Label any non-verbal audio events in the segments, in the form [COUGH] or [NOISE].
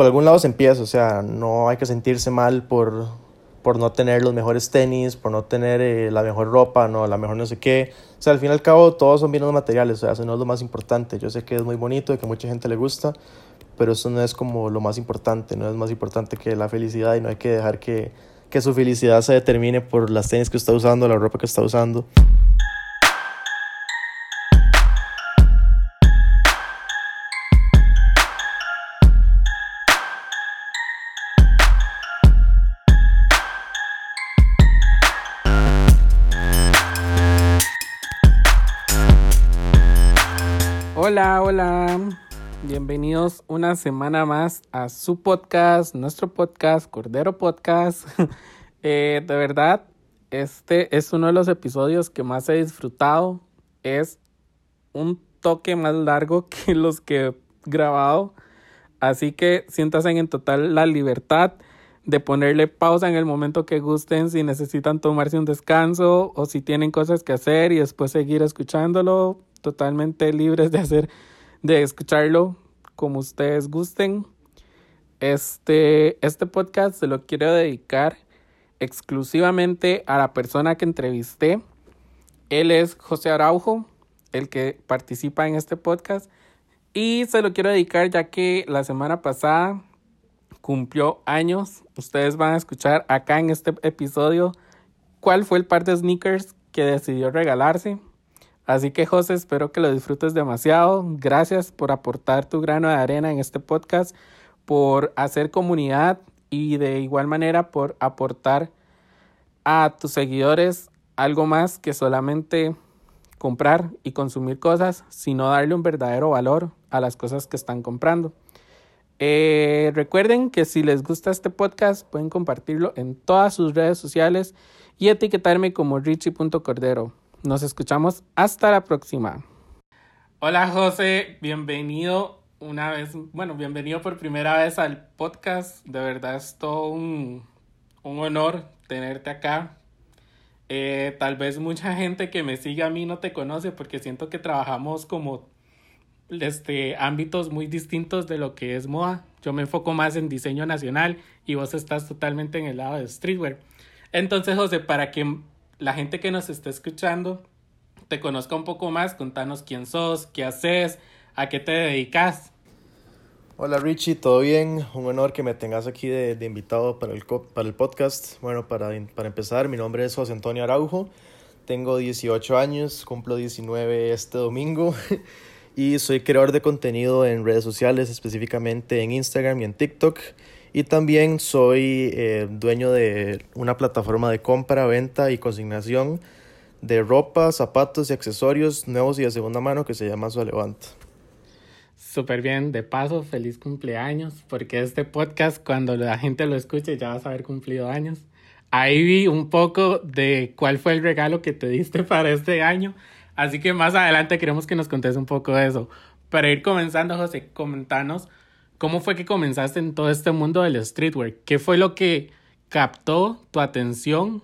por algún lado se empieza, o sea, no hay que sentirse mal por, por no tener los mejores tenis, por no tener eh, la mejor ropa, no, la mejor no sé qué. O sea, al fin y al cabo todos son bienes materiales, o sea, eso no es lo más importante. Yo sé que es muy bonito y que a mucha gente le gusta, pero eso no es como lo más importante, no es más importante que la felicidad y no hay que dejar que, que su felicidad se determine por las tenis que está usando, la ropa que está usando. Hola. Bienvenidos una semana más a su podcast, nuestro podcast, Cordero Podcast. [LAUGHS] Eh, de verdad, este es uno de los episodios que más he disfrutado. Es un toque más largo [LAUGHS] que los que he grabado. Así que siéntanse en total la libertad de ponerle pausa en el momento que gusten si necesitan tomarse un descanso o si tienen cosas que hacer y después seguir escuchándolo totalmente libres de hacer, de escucharlo como ustedes gusten. Este, este podcast se lo quiero dedicar exclusivamente a la persona que entrevisté. Él es José Araujo, el que participa en este podcast. Y se lo quiero dedicar ya que la semana pasada cumplió años. Ustedes van a escuchar acá en este episodio cuál fue el par de sneakers que decidió regalarse. Así que José, espero que lo disfrutes demasiado. Gracias por aportar tu grano de arena en este podcast, por hacer comunidad y de igual manera por aportar a tus seguidores algo más que solamente comprar y consumir cosas, sino darle un verdadero valor a las cosas que están comprando. Eh, recuerden que si les gusta este podcast pueden compartirlo en todas sus redes sociales y etiquetarme como richie.cordero. Nos escuchamos hasta la próxima. Hola José, bienvenido una vez, bueno, bienvenido por primera vez al podcast. De verdad es todo un, un honor tenerte acá. Eh, tal vez mucha gente que me sigue a mí no te conoce porque siento que trabajamos como este, ámbitos muy distintos de lo que es moda. Yo me enfoco más en diseño nacional y vos estás totalmente en el lado de streetwear. Entonces, José, para que la gente que nos está escuchando te conozca un poco más, contanos quién sos, qué haces, a qué te dedicas. Hola Richie, ¿todo bien? Un honor que me tengas aquí de, de invitado para el, para el podcast. Bueno, para, para empezar, mi nombre es José Antonio Araujo, tengo 18 años, cumplo 19 este domingo [LAUGHS] y soy creador de contenido en redes sociales, específicamente en Instagram y en TikTok. Y también soy eh, dueño de una plataforma de compra, venta y consignación de ropa, zapatos y accesorios nuevos y de segunda mano que se llama Solevant. Súper bien, de paso, feliz cumpleaños, porque este podcast cuando la gente lo escuche ya vas a haber cumplido años. Ahí vi un poco de cuál fue el regalo que te diste para este año, así que más adelante queremos que nos contes un poco de eso. Para ir comenzando, José, comentanos ¿Cómo fue que comenzaste en todo este mundo del streetwear? ¿Qué fue lo que captó tu atención?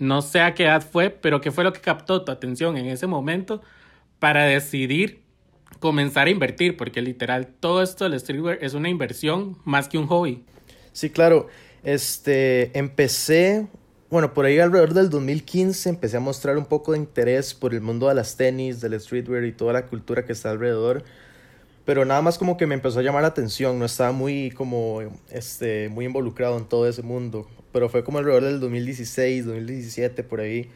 No sé a qué edad fue, pero ¿qué fue lo que captó tu atención en ese momento para decidir comenzar a invertir? Porque literal todo esto del streetwear es una inversión más que un hobby. Sí, claro. Este, empecé, bueno, por ahí alrededor del 2015 empecé a mostrar un poco de interés por el mundo de las tenis, del streetwear y toda la cultura que está alrededor pero nada más como que me empezó a llamar la atención, no estaba muy como este muy involucrado en todo ese mundo, pero fue como alrededor del 2016, 2017 por ahí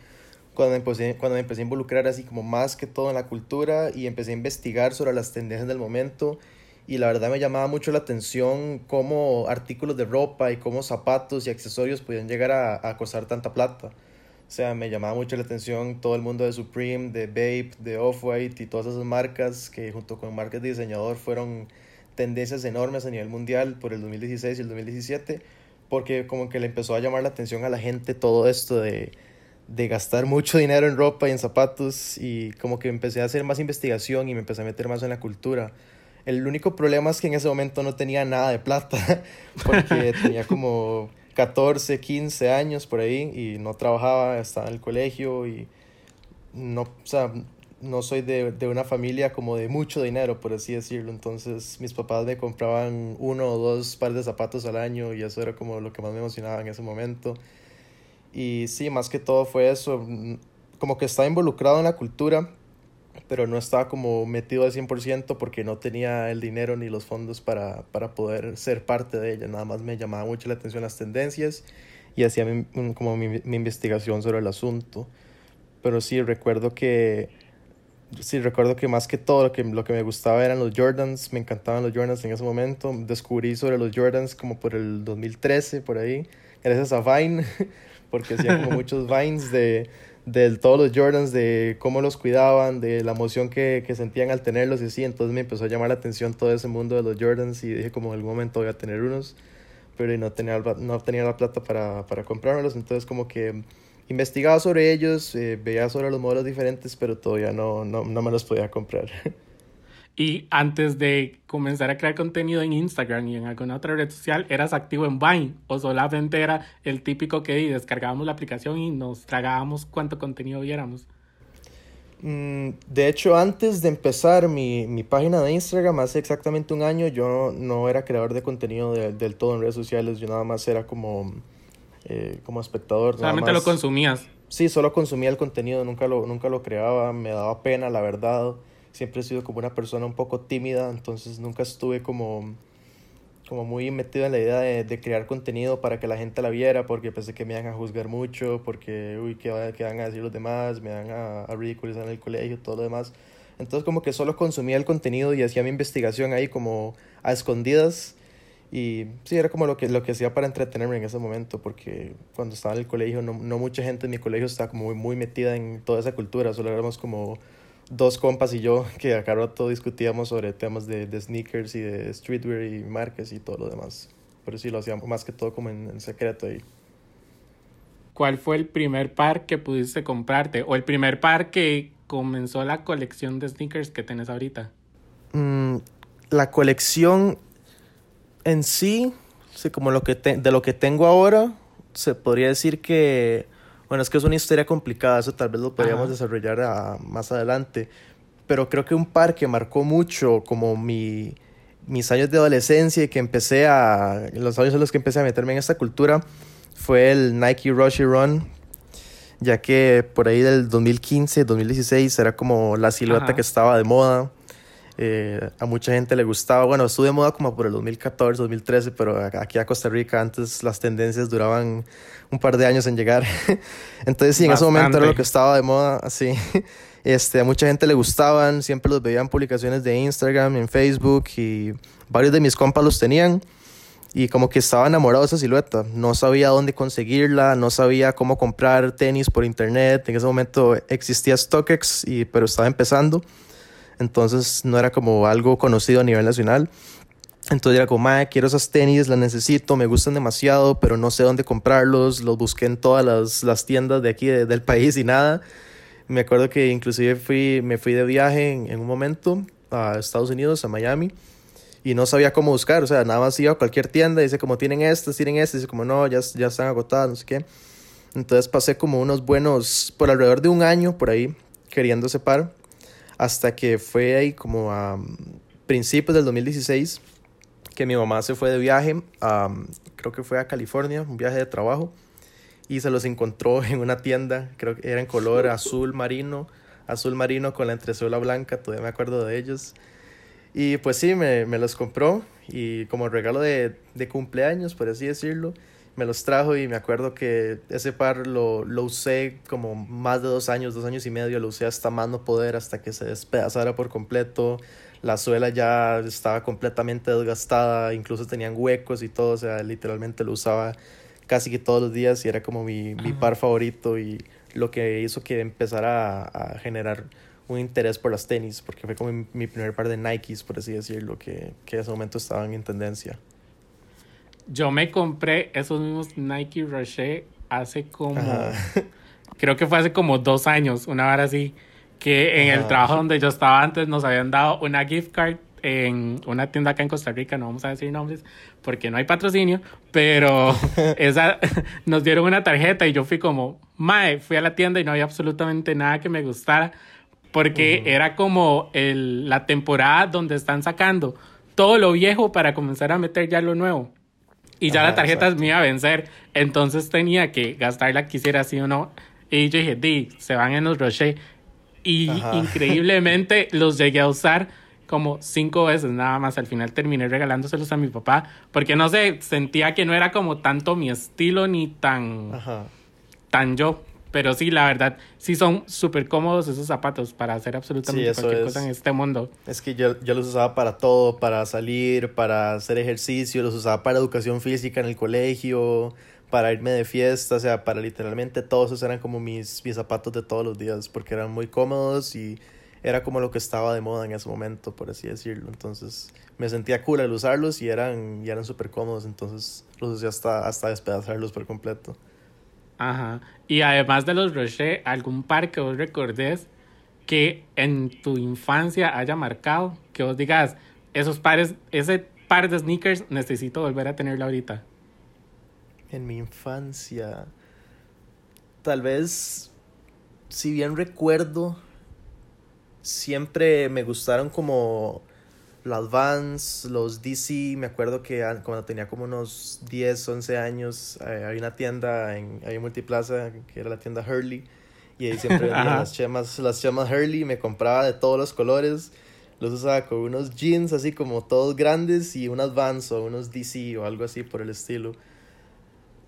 cuando empecé cuando me empecé a involucrar así como más que todo en la cultura y empecé a investigar sobre las tendencias del momento y la verdad me llamaba mucho la atención cómo artículos de ropa y cómo zapatos y accesorios podían llegar a, a costar tanta plata. O sea, me llamaba mucho la atención todo el mundo de Supreme, de Bape, de Off-White y todas esas marcas que junto con marcas de diseñador fueron tendencias enormes a nivel mundial por el 2016 y el 2017, porque como que le empezó a llamar la atención a la gente todo esto de, de gastar mucho dinero en ropa y en zapatos y como que empecé a hacer más investigación y me empecé a meter más en la cultura. El único problema es que en ese momento no tenía nada de plata, [LAUGHS] porque tenía como 14, 15 años por ahí y no trabajaba, estaba en el colegio y no, o sea, no soy de, de, una familia como de mucho dinero, por así decirlo. Entonces mis papás me compraban uno o dos pares de zapatos al año y eso era como lo que más me emocionaba en ese momento. Y sí, más que todo fue eso, como que estaba involucrado en la cultura, pero no estaba como metido al 100% porque no tenía el dinero ni los fondos para, para poder ser parte de ella. Nada más me llamaba mucho la atención las tendencias y hacía como mi, mi investigación sobre el asunto. Pero sí, recuerdo que sí, recuerdo que más que todo lo que, lo que me gustaba eran los Jordans, me encantaban los Jordans en ese momento. Descubrí sobre los Jordans como por el 2013, por ahí, gracias a Vine, [LAUGHS] porque hacían como [LAUGHS] muchos Vines de, de todos los Jordans, de cómo los cuidaban, de la emoción que, que sentían al tenerlos y así. Entonces me empezó a llamar la atención todo ese mundo de los Jordans y dije como en algún momento voy a tener unos, pero no tenía, no tenía la plata para, para comprármelos. Entonces como que investigaba sobre ellos, eh, veía sobre los modelos diferentes, pero todavía no, no, no me los podía comprar. [LAUGHS] Y antes de comenzar a crear contenido en Instagram y en alguna otra red social, ¿eras activo en Vine? ¿O solamente era el típico que descargábamos la aplicación y nos tragábamos cuánto contenido viéramos? Mm, de hecho, antes de empezar mi, mi, página de Instagram, hace exactamente un año, yo no era creador de contenido del todo en redes sociales, yo nada más era como eh, como espectador. Solamente lo consumías. Sí, solo consumía el contenido, nunca lo, nunca lo creaba, me daba pena, la verdad. Siempre he sido como una persona un poco tímida, entonces nunca estuve como, como muy metido en la idea de, crear contenido para que la gente la viera, porque pensé que me iban a juzgar mucho, porque, uy, ¿qué, qué van a decir los demás? Me van a, a ridiculizar en el colegio, todo lo demás. Entonces como que solo consumía el contenido y hacía mi investigación ahí como a escondidas y sí, era como lo que, lo que hacía para entretenerme en ese momento, porque cuando estaba en el colegio, no, no mucha gente en mi colegio estaba como muy, muy metida en toda esa cultura, solo éramos como dos compas y yo que a cada rato discutíamos sobre temas de, de sneakers y de streetwear y marcas y todo lo demás. Pero sí, lo hacíamos más que todo como en, en secreto ahí. ¿Cuál fue el primer par que pudiste comprarte? ¿O el primer par que comenzó la colección de sneakers que tenés ahorita? Mm, la colección en sí, sí como lo que de lo que tengo ahora, se podría decir que, bueno, es que es una historia complicada, eso tal vez lo podríamos desarrollar a, más adelante, pero creo que un par que marcó mucho como mi, mis años de adolescencia y que empecé a, los años en los que empecé a meterme en esta cultura, fue el Nike Rush Run, ya que por ahí del 2015, 2016 era como la silueta que estaba de moda. Eh, a mucha gente le gustaba. Bueno, estuve de moda como por el 2014, 2013, pero aquí a Costa Rica antes las tendencias duraban un par de años en llegar. [LAUGHS] Entonces, sí, en ese momento era lo que estaba de moda, así. [LAUGHS] Este, a mucha gente le gustaban, siempre los veían publicaciones de Instagram, en Facebook y varios de mis compas los tenían y como que estaba enamorado de esa silueta. No sabía dónde conseguirla, no sabía cómo comprar tenis por internet. En ese momento existía StockX, y, pero estaba empezando entonces no era como algo conocido a nivel nacional. Entonces era como, madre, quiero esas tenis, las necesito, me gustan demasiado, pero no sé dónde comprarlos. Los busqué en todas las, las tiendas de aquí del [LAUGHS] país y nada. Me acuerdo que inclusive fui, me fui de viaje en, un momento a Estados Unidos, a Miami, y no sabía cómo buscar. O sea, nada más iba a cualquier tienda dice como, tienen estas, tienen estas, dice como, no, ya, ya están agotadas, no sé qué. Entonces pasé como unos buenos, por alrededor de un año por ahí, queriendo par hasta que fue ahí como a principios del 2016 que mi mamá se fue de viaje, creo que fue a California, un viaje de trabajo, y se los encontró [LAUGHS] en una tienda, creo que era en color azul marino, azul marino con la entresuela blanca, todavía me acuerdo de ellos. Y pues sí, me, me los compró y como regalo de, de cumpleaños, por así decirlo, me los trajo y me acuerdo que ese par lo, lo usé como más de dos años, dos años y medio, lo usé hasta más no poder, hasta que se despedazara por completo. La suela ya estaba completamente desgastada, incluso tenían huecos y todo, o sea, literalmente lo usaba casi que todos los días y era como mi, mi par favorito y lo que hizo que empezara a, a, generar un interés por las tenis, porque fue como mi, mi primer par de Nikes, por así decirlo, que, que en ese momento estaban en tendencia. Yo me compré esos mismos Nike Rocher hace como. [LAUGHS] Creo que fue hace como dos años, una hora así. Que en el trabajo donde yo estaba antes nos habían dado una gift card en una tienda acá en Costa Rica, no vamos a decir nombres porque no hay patrocinio, pero [LAUGHS] esa nos dieron una tarjeta y yo fui como, mae, fui a la tienda y no había absolutamente nada que me gustara, porque era como el, la temporada donde están sacando todo lo viejo para comenzar a meter ya lo nuevo. Y ya la tarjeta me iba a vencer, entonces tenía que gastarla quisiera sí o no. Y yo dije, di, se van en los Rocher. Y increíblemente los llegué a usar como cinco veces nada más. Al final terminé regalándoselos a mi papá porque no sé, sentía que no era como tanto mi estilo ni tan, tan yo. Pero sí, la verdad, sí son súper cómodos esos zapatos para hacer absolutamente cualquier cosa en este mundo. Es que yo, yo los usaba para todo, para salir, para hacer ejercicio, los usaba para educación física en el colegio, para irme de fiesta, o sea, para literalmente todos esos eran como mis, mis zapatos de todos los días, porque eran muy cómodos y era como lo que estaba de moda en ese momento, por así decirlo. Entonces me sentía cool al usarlos y eran, y eran súper cómodos, entonces los usé hasta, hasta despedazarlos por completo. Ajá. Y además de los Rocher, ¿algún par que vos recordes que en tu infancia haya marcado? Que vos digas, esos pares, ese par de sneakers necesito volver a tenerlo ahorita. En mi infancia, tal vez, si bien recuerdo, siempre me gustaron como las Vans, los DC, me acuerdo que cuando tenía como unos 10, 11 años, eh, había una tienda en, Multiplaza, que era la tienda Hurley, y ahí siempre [LAUGHS] las chemas, las chemas Hurley, me compraba de todos los colores, los usaba con unos jeans así como todos grandes y unas Vans o unos DC o algo así por el estilo.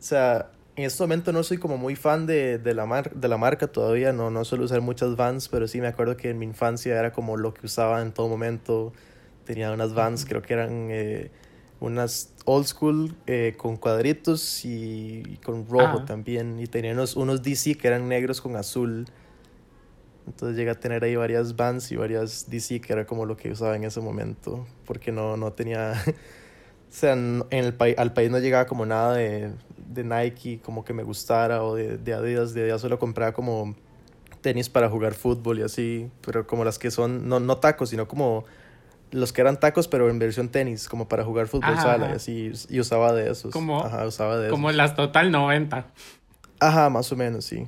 O sea, en este momento no soy como muy fan de, de, la, mar de la marca todavía, no, no suelo usar muchas Vans, pero sí me acuerdo que en mi infancia era como lo que usaba en todo momento Tenía unas Vans, creo que eran eh, unas old school eh, con cuadritos y, con rojo ah. también. Y tenía unos, unos DC que eran negros con azul. Entonces llegué a tener ahí varias Vans y varias DC que era como lo que usaba en ese momento. Porque no, no tenía... [LAUGHS] o sea, en el al país no llegaba como nada de, de Nike como que me gustara o de, de Adidas. De Adidas solo compraba como tenis para jugar fútbol y así. Pero como las que son, no, no tacos, sino como los que eran tacos, pero en versión tenis, como para jugar fútbol sala y así, y usaba de esos. Como, ajá, usaba de como las Total 90. Ajá, más o menos, sí.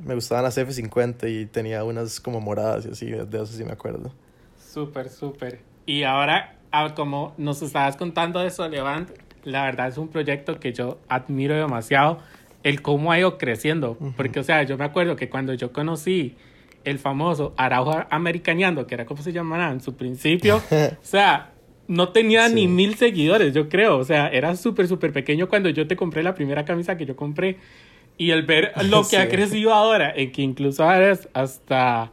Me gustaban las F50 y tenía unas como moradas y así, de eso sí me acuerdo. Súper, súper. Y ahora, ah, como nos estabas contando de Solevant, la verdad es un proyecto que yo admiro demasiado, el cómo ha ido creciendo. Porque, o sea, yo me acuerdo que cuando yo conocí el famoso Araujo americaneando, que era como se llamaba en su principio, [LAUGHS] o sea, no tenía ni mil seguidores, yo creo, o sea, era súper, súper pequeño cuando yo te compré la primera camisa que yo compré. Y el ver [LAUGHS] lo que ha crecido ahora, en que incluso ahora es hasta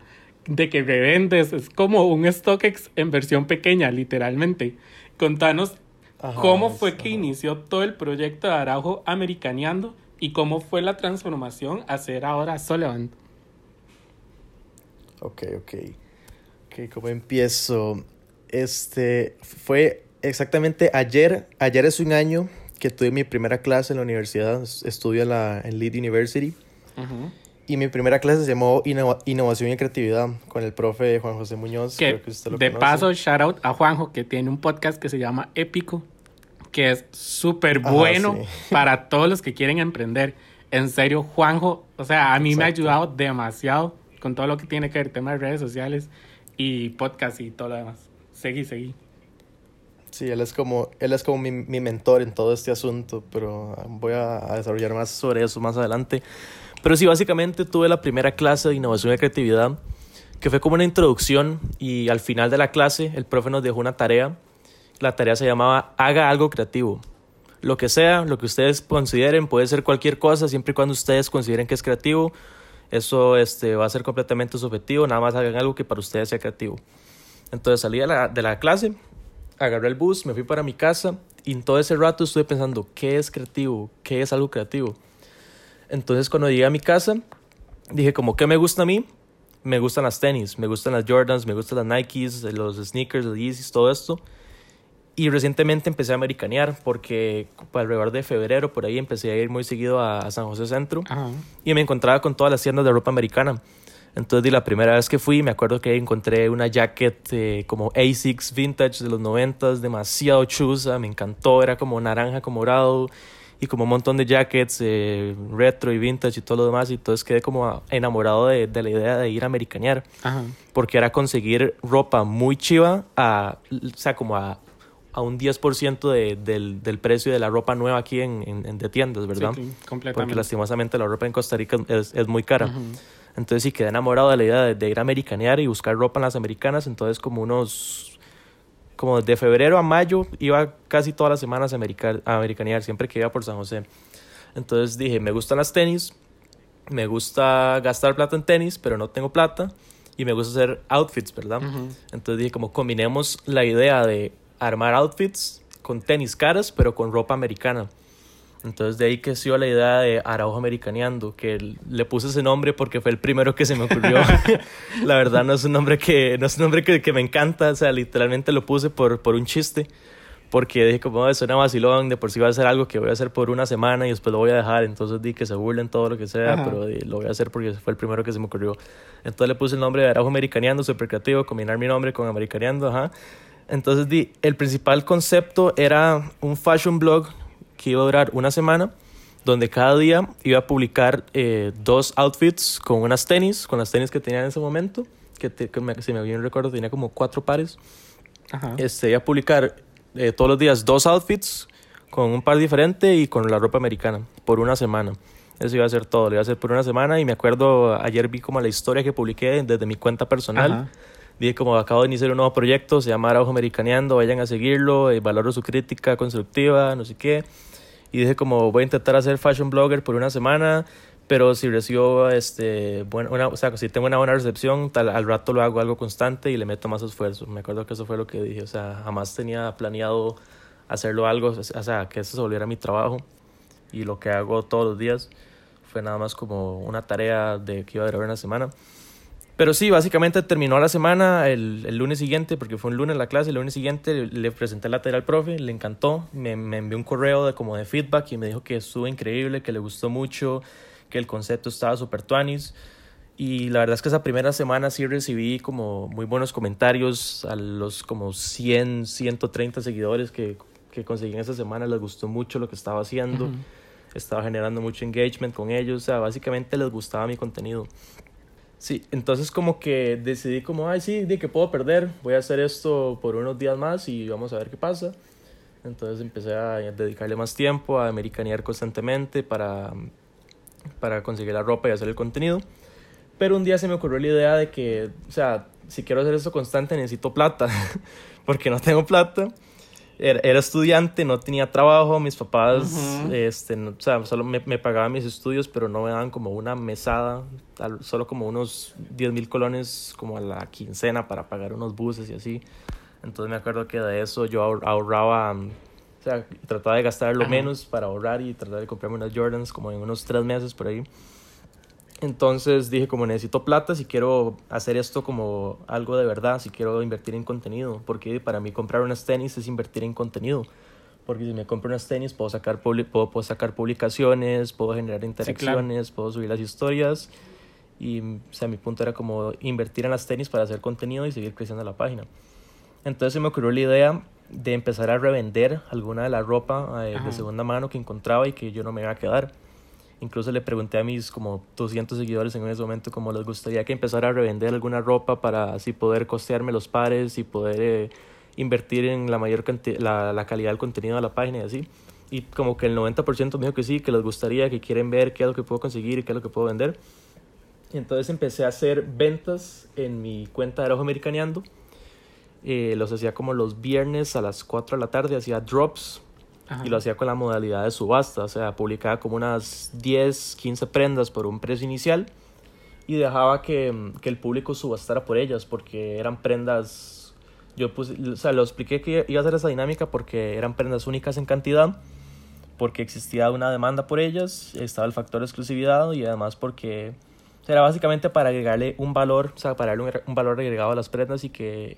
de que revendes, es como un StockX en versión pequeña, literalmente. Contanos cómo fue que inició todo el proyecto de Araujo americaneando y cómo fue la transformación a ser ahora Sullivan. Ok, ok. Ok, ¿cómo empiezo? Este, fue exactamente ayer, ayer es un año que tuve mi primera clase en la universidad, estudio en, la, en Lead University. Y mi primera clase se llamó Innovación y Creatividad con el profe Juan José Muñoz. Que, de paso, shout out a Juanjo, que tiene un podcast que se llama Épico, que es súper bueno [LAUGHS] para todos los que quieren emprender. En serio, Juanjo, o sea, a mí me ha ayudado demasiado con todo lo que tiene que ver temas de redes sociales y podcast y todo lo demás. Seguí, seguí. Sí, él es como, él es como mi, mi mentor en todo este asunto, pero voy a, desarrollar más sobre eso más adelante. Pero sí, básicamente tuve la primera clase de innovación y creatividad, que fue como una introducción y al final de la clase el profe nos dejó una tarea. La tarea se llamaba Haga algo creativo. Lo que sea, lo que ustedes consideren, puede ser cualquier cosa, siempre y cuando ustedes consideren que es creativo eso este, va a ser completamente subjetivo, nada más hagan algo que para ustedes sea creativo. Entonces salí de la, de la clase, agarré el bus, me fui para mi casa y en todo ese rato estuve pensando, ¿qué es creativo? ¿Qué es algo creativo? Entonces cuando llegué a mi casa, dije como, ¿qué me gusta a mí? Me gustan las tenis, me gustan las Jordans, me gustan las Nikes, los sneakers, los Yeezys, todo esto. Y recientemente empecé a americanear porque alrededor de febrero por ahí empecé a ir muy seguido a, San José Centro y me encontraba con todas las tiendas de ropa americana. Entonces, la primera vez que fui, me acuerdo que encontré una jacket eh, como Asics vintage de los 90, demasiado chusa, me encantó, era como naranja, como morado y como un montón de jackets eh, retro y vintage y todo lo demás y entonces quedé como enamorado de, de la idea de ir a americanear porque era conseguir ropa muy chiva a, o sea, como a, a un 10% de, del, del precio de la ropa nueva aquí en, en, de tiendas, ¿verdad? Sí, completamente. Porque lastimosamente la ropa en Costa Rica es, es muy cara. Entonces sí quedé enamorado de la idea de, de, ir a americanear y buscar ropa en las americanas, entonces como unos como de febrero a mayo iba casi todas las semanas a, a americanear, siempre que iba por San José. Entonces dije, me gustan las tenis, me gusta gastar plata en tenis, pero no tengo plata, y me gusta hacer outfits, ¿verdad? Entonces dije, como combinemos la idea de armar outfits con tenis caras, pero con ropa americana. Entonces de ahí que creció la idea de Araujo Americaneando, que le puse ese nombre porque fue el primero que se me ocurrió. [LAUGHS] la verdad no es un nombre que, no es un nombre que, que, me encanta, o sea, literalmente lo puse por, por un chiste, porque dije como suena vacilón, de por sí va a ser algo que voy a hacer por una semana y después lo voy a dejar, entonces di que se burlen todo lo que sea, pero lo voy a hacer porque fue el primero que se me ocurrió. Entonces le puse el nombre de Araujo Americaneando, súper creativo, combinar mi nombre con Americaneando, ajá. Entonces di, el principal concepto era un fashion blog que iba a durar una semana, donde cada día iba a publicar eh, dos outfits con unas tenis, con las tenis que tenía en ese momento, que, me, si me bien recuerdo tenía como cuatro pares. Este, iba a publicar eh, todos los días dos outfits con un par diferente y con la ropa americana por una semana. Eso iba a ser todo, lo iba a hacer por una semana y me acuerdo, ayer vi como la historia que publiqué desde mi cuenta personal. Dije como acabo de iniciar un nuevo proyecto, se llama Araujo Americaneando, vayan a seguirlo, eh, valoro su crítica constructiva, no sé qué. Y dije como voy a intentar hacer fashion blogger por una semana, pero si recibo, este, bueno, una, o sea, si tengo una buena recepción, tal, al rato lo hago algo constante y le meto más esfuerzo. Me acuerdo que eso fue lo que dije, o sea, jamás tenía planeado hacerlo algo, o sea, que eso se volviera mi trabajo y lo que hago todos los días fue nada más como una tarea de que iba a durar una semana. Pero sí, básicamente terminó la semana el, el, lunes siguiente, porque fue un lunes la clase, el lunes siguiente le presenté la tarea al profe, le encantó, me, me, envió un correo de, como de feedback y me dijo que estuvo increíble, que le gustó mucho, que el concepto estaba súper tuanis. Y la verdad es que esa primera semana sí recibí como muy buenos comentarios a los como 100, 130 seguidores que, que conseguí en esa semana, les gustó mucho lo que estaba haciendo, estaba generando mucho engagement con ellos, o sea, básicamente les gustaba mi contenido. Sí, entonces como que decidí como, ay, sí, de que puedo perder, voy a hacer esto por unos días más y vamos a ver qué pasa. Entonces empecé a dedicarle más tiempo, a americanear constantemente para, para conseguir la ropa y hacer el contenido. Pero un día se me ocurrió la idea de que, o sea, si quiero hacer esto constante necesito plata, [LAUGHS] porque no tengo plata era, estudiante, no tenía trabajo, mis papás, este, o sea, solo me, me, pagaban mis estudios, pero no me daban como una mesada, solo como unos 10 mil colones como a la quincena para pagar unos buses y así. Entonces me acuerdo que de eso yo ahorraba, o sea, trataba de gastar lo menos para ahorrar y tratar de comprarme unas Jordans como en unos tres meses por ahí. Entonces dije como necesito plata si quiero hacer esto como algo de verdad, si quiero invertir en contenido, porque para mí comprar unas tenis es invertir en contenido, porque si me compro unas tenis puedo sacar, puedo, puedo sacar publicaciones, puedo generar interacciones, puedo subir las historias y o sea, mi punto era como invertir en las tenis para hacer contenido y seguir creciendo la página. Entonces se me ocurrió la idea de empezar a revender alguna de la ropa eh, de segunda mano que encontraba y que yo no me iba a quedar. Incluso le pregunté a mis como 200 seguidores en ese momento como les gustaría que empezara a revender alguna ropa para así poder costearme los pares y poder eh, invertir en la mayor la, la, calidad del contenido de la página y así. Y como que el 90% me dijo que sí, que les gustaría, que quieren ver qué es lo que puedo conseguir y qué es lo que puedo vender. Y entonces empecé a hacer ventas en mi cuenta de Araujo Americaneando. Eh, los hacía como los viernes a las 4 de la tarde, hacía drops y lo hacía con la modalidad de subasta, o sea, publicaba como unas 10, 15 prendas por un precio inicial y dejaba que, que el público subastara por ellas porque eran prendas, yo puse, o sea, lo expliqué que iba a hacer esa dinámica porque eran prendas únicas en cantidad, porque existía una demanda por ellas, estaba el factor exclusividad y además porque era básicamente para agregarle un valor, o sea, para darle un, un valor agregado a las prendas y que,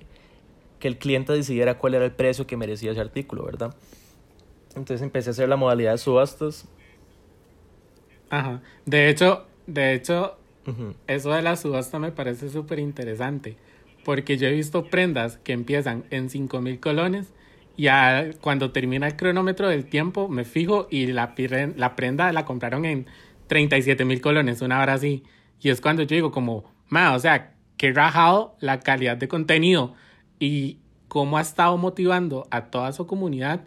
que el cliente decidiera cuál era el precio que merecía ese artículo, ¿verdad? Entonces empecé a hacer la modalidad de subastas. Ajá. De hecho, de hecho, eso de la subasta me parece súper interesante. Porque yo he visto prendas que empiezan en 5 mil colones y cuando termina el cronómetro del tiempo me fijo y la, la prenda la compraron en 37 mil colones, una hora así. Y es cuando yo digo como, ma, o sea, que rajado la calidad de contenido y cómo ha estado motivando a toda su comunidad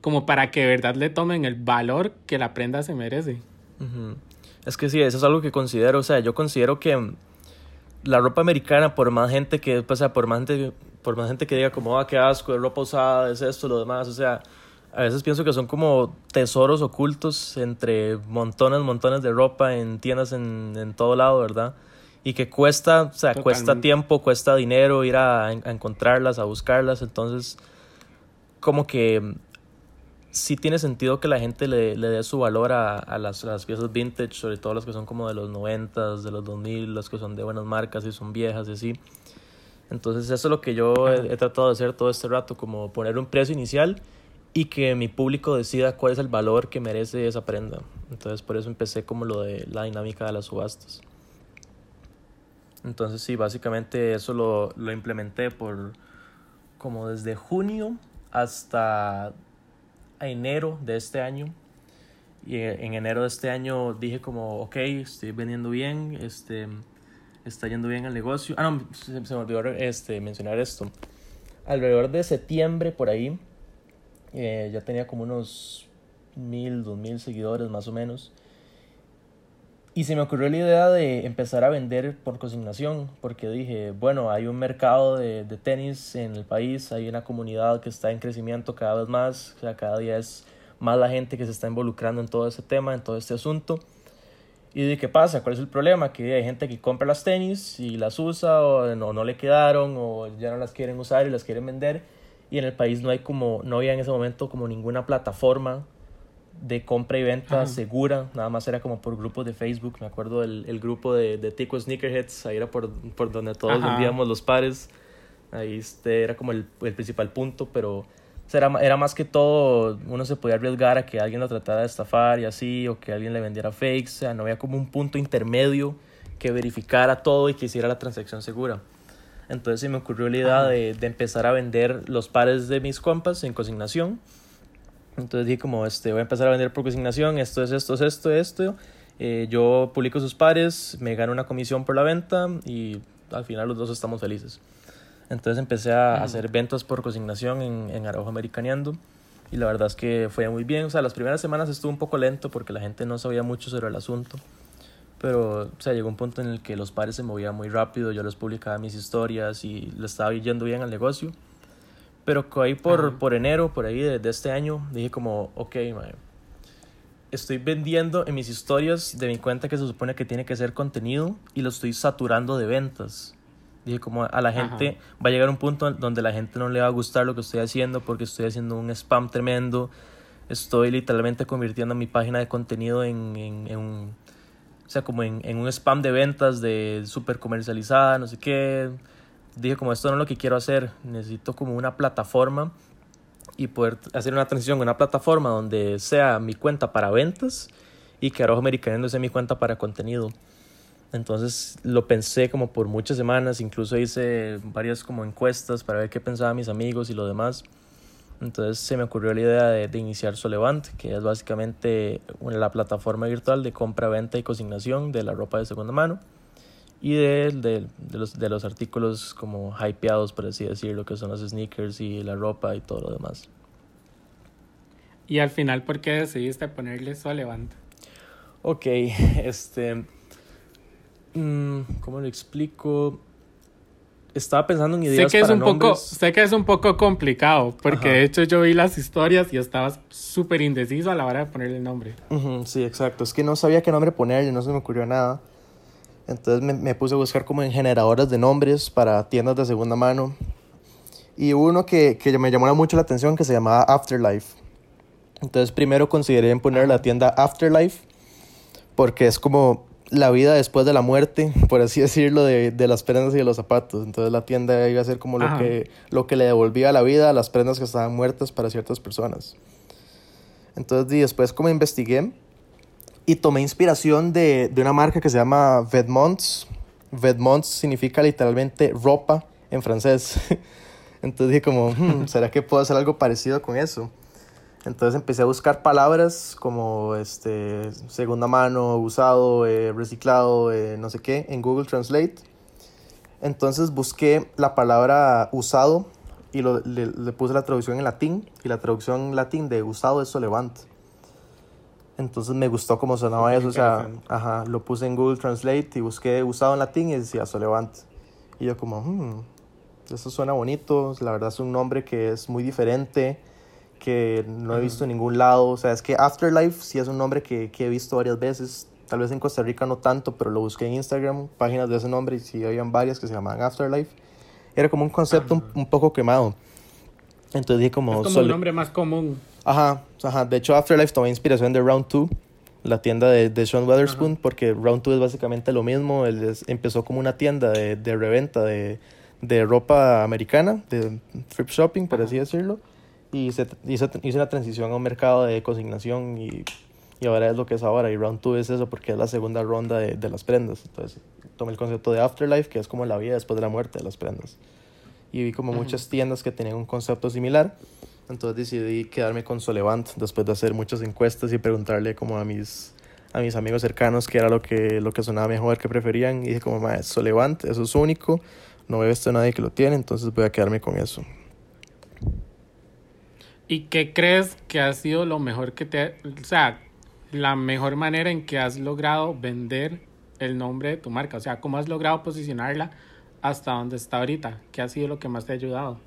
como para que de verdad le tomen el valor que la prenda se merece. Es que sí, eso es algo que considero, o sea, yo considero que la ropa americana, por más gente que, o sea, por más gente, por más gente que diga como, ah, qué asco, de ropa usada, es esto, lo demás, o sea, a veces pienso que son como tesoros ocultos entre montones, montones de ropa en tiendas en, en todo lado, ¿verdad? Y que cuesta, o sea, cuesta tiempo, cuesta dinero ir a, a, encontrarlas, a buscarlas, entonces como que sí tiene sentido que la gente le, le dé su valor a, a las, las, piezas vintage, sobre todo las que son como de los 90, de los 2000, las que son de buenas marcas y son viejas y así. Entonces eso es lo que yo he, he, tratado de hacer todo este rato, como poner un precio inicial y que mi público decida cuál es el valor que merece esa prenda. Entonces por eso empecé como lo de la dinámica de las subastas. Entonces sí, básicamente eso lo, lo implementé por como desde junio hasta a enero de este año. Y eh, en enero de este año dije como, ok, estoy vendiendo bien, este, está yendo bien el negocio. Ah, no, se, me olvidó este, mencionar esto. Alrededor de septiembre, por ahí, eh, ya tenía como unos mil, dos mil seguidores más o menos. Y se me ocurrió la idea de empezar a vender por consignación, porque dije, bueno, hay un mercado de, de, tenis en el país, hay una comunidad que está en crecimiento cada vez más, o sea, cada día es más la gente que se está involucrando en todo ese tema, en todo este asunto. Y dije, ¿qué pasa? ¿Cuál es el problema? Que hay gente que compra las tenis y las usa o no, no le quedaron o ya no las quieren usar y las quieren vender. Y en el país no hay como, no había en ese momento como ninguna plataforma de compra y venta segura, nada más era como por grupos de Facebook, me acuerdo el, el grupo de, de Tico Sneakerheads, ahí era por, por donde todos vendíamos los pares, ahí este era como el, el principal punto, pero era, era, más que todo, uno se podía arriesgar a que alguien lo tratara de estafar y así, o que alguien le vendiera fakes, o sea, no había como un punto intermedio que verificara todo y que hiciera la transacción segura. Entonces se me ocurrió la idea de, de empezar a vender los pares de mis compas en consignación entonces dije como, este, voy a empezar a vender por consignación, esto es esto, es esto, esto. Eh, yo publico sus pares, me gano una comisión por la venta y al final los dos estamos felices. Entonces empecé a hacer ventas por consignación en, en Araujo Americaneando y la verdad es que fue muy bien. O sea, las primeras semanas estuvo un poco lento porque la gente no sabía mucho sobre el asunto. Pero, o sea, llegó un punto en el que los pares se movían muy rápido, yo les publicaba mis historias y le estaba yendo bien al negocio. Pero ahí por, por enero, por ahí de, de, este año, dije como, ok, estoy vendiendo en mis historias de mi cuenta que se supone que tiene que ser contenido y lo estoy saturando de ventas. Dije como a la gente va a llegar un punto donde la gente no le va a gustar lo que estoy haciendo porque estoy haciendo un spam tremendo. Estoy literalmente convirtiendo mi página de contenido en, en, en un, o sea, como en, en un spam de ventas de súper comercializada, no sé qué dije como esto no es lo que quiero hacer, necesito como una plataforma y poder hacer una transición una plataforma donde sea mi cuenta para ventas y que Arrojo Americano sea mi cuenta para contenido. Entonces lo pensé como por muchas semanas, incluso hice varias como encuestas para ver qué pensaban mis amigos y lo demás. Entonces se me ocurrió la idea de, de iniciar Solevant, que es básicamente la plataforma virtual de compra, venta y consignación de la ropa de segunda mano y de, de, de, los, de los artículos como hypeados, por así decirlo, que son los sneakers y la ropa y todo lo demás. Y al final, ¿por qué decidiste ponerle eso a Levant? Ok, este... Mmm, ¿Cómo lo explico? Estaba pensando en ideas sé que para es un Poco, sé que es un poco complicado, porque Ajá. de hecho yo vi las historias y estabas súper indeciso a la hora de ponerle el nombre. Uh -huh, sí, exacto. Es que no sabía qué nombre ponerle, no se me ocurrió nada. Entonces me, me, puse a buscar como en generadores de nombres para tiendas de segunda mano. Y uno que, que me llamó mucho la atención que se llamaba Afterlife. Entonces primero consideré en poner la tienda Afterlife porque es como la vida después de la muerte, por así [LAUGHS] decirlo, de, de las prendas y de los zapatos. Entonces la tienda iba a ser como lo que, lo que le devolvía la vida a las prendas que estaban muertas para ciertas personas. Entonces y después como investigué, y tomé inspiración de, de una marca que se llama Vedmonts. Vedmonts significa literalmente ropa en francés. [LAUGHS] Entonces dije como, hmm, ¿será que puedo hacer algo parecido con eso? Entonces empecé a buscar palabras como este, segunda mano, usado, eh, reciclado, eh, no sé qué, en Google Translate. Entonces busqué la palabra usado y lo, le, puse la traducción en latín. Y la traducción en latín de usado es solevante. Entonces me gustó cómo sonaba eso. O sea, ajá, lo puse en Google Translate y busqué usado en latín y decía solevante. Y yo como, hmm, eso suena bonito. La verdad es un nombre que es muy diferente que no he visto en ningún lado. O sea, es que Afterlife sí es un nombre que, que, he visto varias veces. Tal vez en Costa Rica no tanto, pero lo busqué en Instagram, páginas de ese nombre, y sí habían varias que se llamaban Afterlife. Era como un concepto un, poco quemado. Entonces dije como... Es como un nombre más común. Ajá, ajá. De hecho, Afterlife tomó inspiración de Round 2, la tienda de, de Sean Weatherspoon, porque Round 2 es básicamente lo mismo. Él empezó como una tienda de, de reventa de, de ropa americana, de thrift shopping, por así decirlo y se hizo, hizo una transición a un mercado de consignación y, y, ahora es lo que es ahora. Y Round 2 es eso porque es la segunda ronda de, de, las prendas. Entonces tomé el concepto de Afterlife, que es como la vida después de la muerte de las prendas. Y vi como muchas tiendas que tenían un concepto similar. Entonces decidí quedarme con Solevant después de hacer muchas encuestas y preguntarle como a mis, a mis amigos cercanos qué era lo que, lo que sonaba mejor, qué preferían. Y dije como, Solevant, eso es único, no he visto a nadie que lo tiene, entonces voy a quedarme con eso. ¿Y qué crees que ha sido lo mejor que te... O sea, la mejor manera en que has logrado vender el nombre de tu marca? O sea, ¿cómo has logrado posicionarla hasta donde está ahorita? ¿Qué ha sido lo que más te ha ayudado?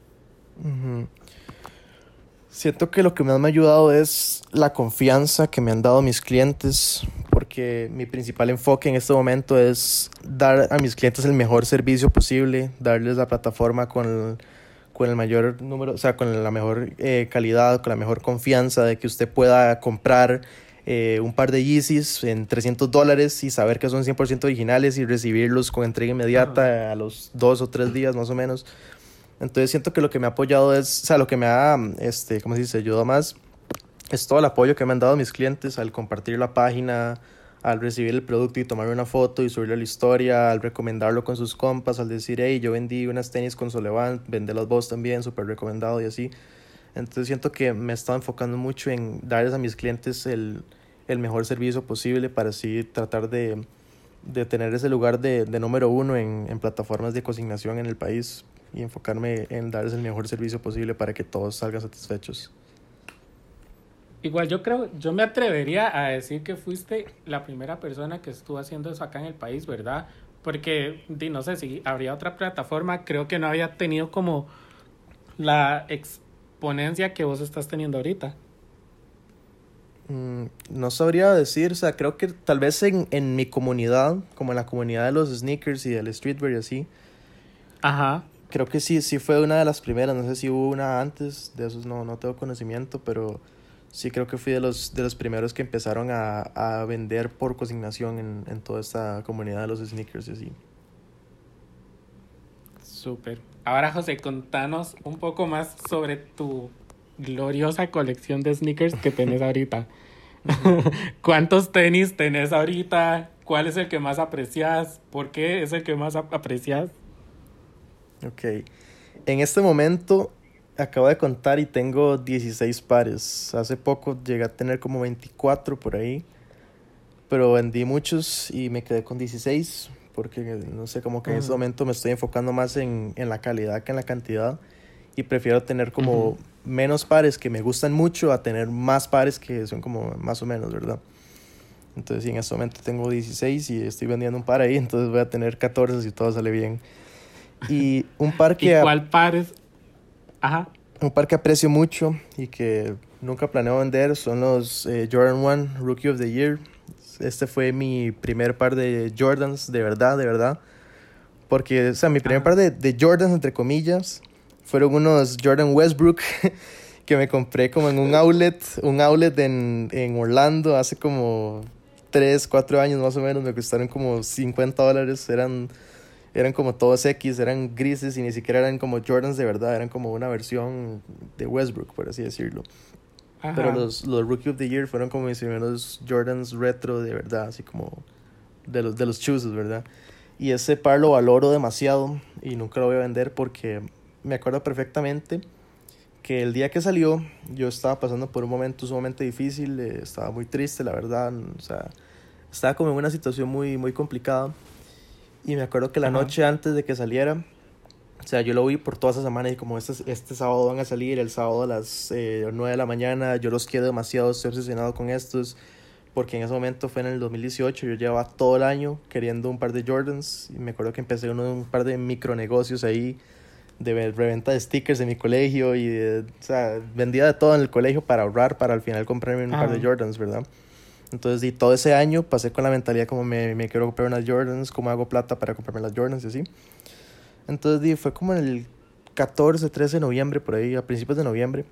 Siento que lo que más me ha ayudado es la confianza que me han dado mis clientes, porque mi principal enfoque en este momento es dar a mis clientes el mejor servicio posible, darles la plataforma con... El, con el mayor número, o sea, con la mejor eh, calidad, con la mejor confianza de que usted pueda comprar eh, un par de Yeezys en 300 dólares y saber que son 100% originales y recibirlos con entrega inmediata a los dos o tres días más o menos. Entonces siento que lo que me ha apoyado es, o sea, lo que me ha, este, ¿cómo se dice?, ayudado más es todo el apoyo que me han dado mis clientes al compartir la página, al recibir el producto y tomar una foto y subirle la historia, al recomendarlo con sus compas, al decir, hey, yo vendí unas tenis con Solevan, las vos también, súper recomendado y así. Entonces siento que me estado enfocando mucho en darles a mis clientes el, el mejor servicio posible para así tratar de, de tener ese lugar de, de número uno en, en plataformas de consignación en el país y enfocarme en darles el mejor servicio posible para que todos salgan satisfechos. Igual yo creo, yo me atrevería a decir que fuiste la primera persona que estuvo haciendo eso acá en el país, ¿verdad? Porque, no sé si habría otra plataforma, creo que no había tenido como la exponencia que vos estás teniendo ahorita. Mm, no sabría decir, o sea, creo que tal vez en, en mi comunidad, como en la comunidad de los sneakers y del streetwear y así. Ajá. Creo que sí, sí fue una de las primeras, no sé si hubo una antes, de esos no, no tengo conocimiento, pero sí creo que fui de los, de los primeros que empezaron a, a vender por consignación en, en, toda esta comunidad de los sneakers y así. Súper. Ahora, José, contanos un poco más sobre tu gloriosa colección de sneakers que tenés ahorita. [LAUGHS] ¿Cuántos tenis tenés ahorita? ¿Cuál es el que más aprecias? ¿Por qué es el que más aprecias? Ok. En este momento acabo de contar y tengo 16 pares. Hace poco llegué a tener como 24 por ahí. Pero vendí muchos y me quedé con 16. Porque no sé, como que en este momento me estoy enfocando más en, en, la calidad que en la cantidad. Y prefiero tener como menos pares que me gustan mucho a tener más pares que son como más o menos, ¿verdad? Entonces, en este momento tengo 16 y estoy vendiendo un par ahí. Entonces voy a tener 14 si todo sale bien. Y un par que... ¿Y cuál pares? Ajá. Un par que aprecio mucho y que nunca planeo vender son los eh, Jordan 1 Rookie of the Year. Este fue mi primer par de Jordans, de verdad, de verdad. Porque, o sea, mi primer par de, de Jordans, entre comillas, fueron unos Jordan Westbrook [LAUGHS] que me compré como en un outlet, un outlet en, en Orlando hace como 3, 4 años más o menos. Me costaron como 50 dólares. Eran eran como todos X, eran grises y ni siquiera eran como Jordans de verdad, eran como una versión de Westbrook, por así decirlo. Pero los, los Rookie of the Year fueron como mis primeros Jordans retro de verdad, así como de los, de los chooses, ¿verdad? Y ese par lo valoro demasiado y nunca lo voy a vender porque me acuerdo perfectamente que el día que salió yo estaba pasando por un momento sumamente difícil, eh, estaba muy triste, la verdad, o sea, estaba como en una situación muy, muy complicada. Y me acuerdo que la noche antes de que saliera, o sea, yo lo vi por toda esa semana y como este, este sábado van a salir, el sábado a las eh, 9 de la mañana, yo los quiero demasiado, estoy obsesionado con estos, porque en ese momento fue en el 2018, yo llevaba todo el año queriendo un par de Jordans y me acuerdo que empecé uno, un par de micronegocios ahí de reventa de stickers de mi colegio y o sea, vendía de todo en el colegio para ahorrar, para al final comprarme un par de Jordans, ¿verdad? Entonces, y todo ese año pasé con la mentalidad como me, me quiero comprar unas Jordans, cómo hago plata para comprarme las Jordans y así. Entonces, fue como el 14, 13 de noviembre, por ahí, a principios de noviembre,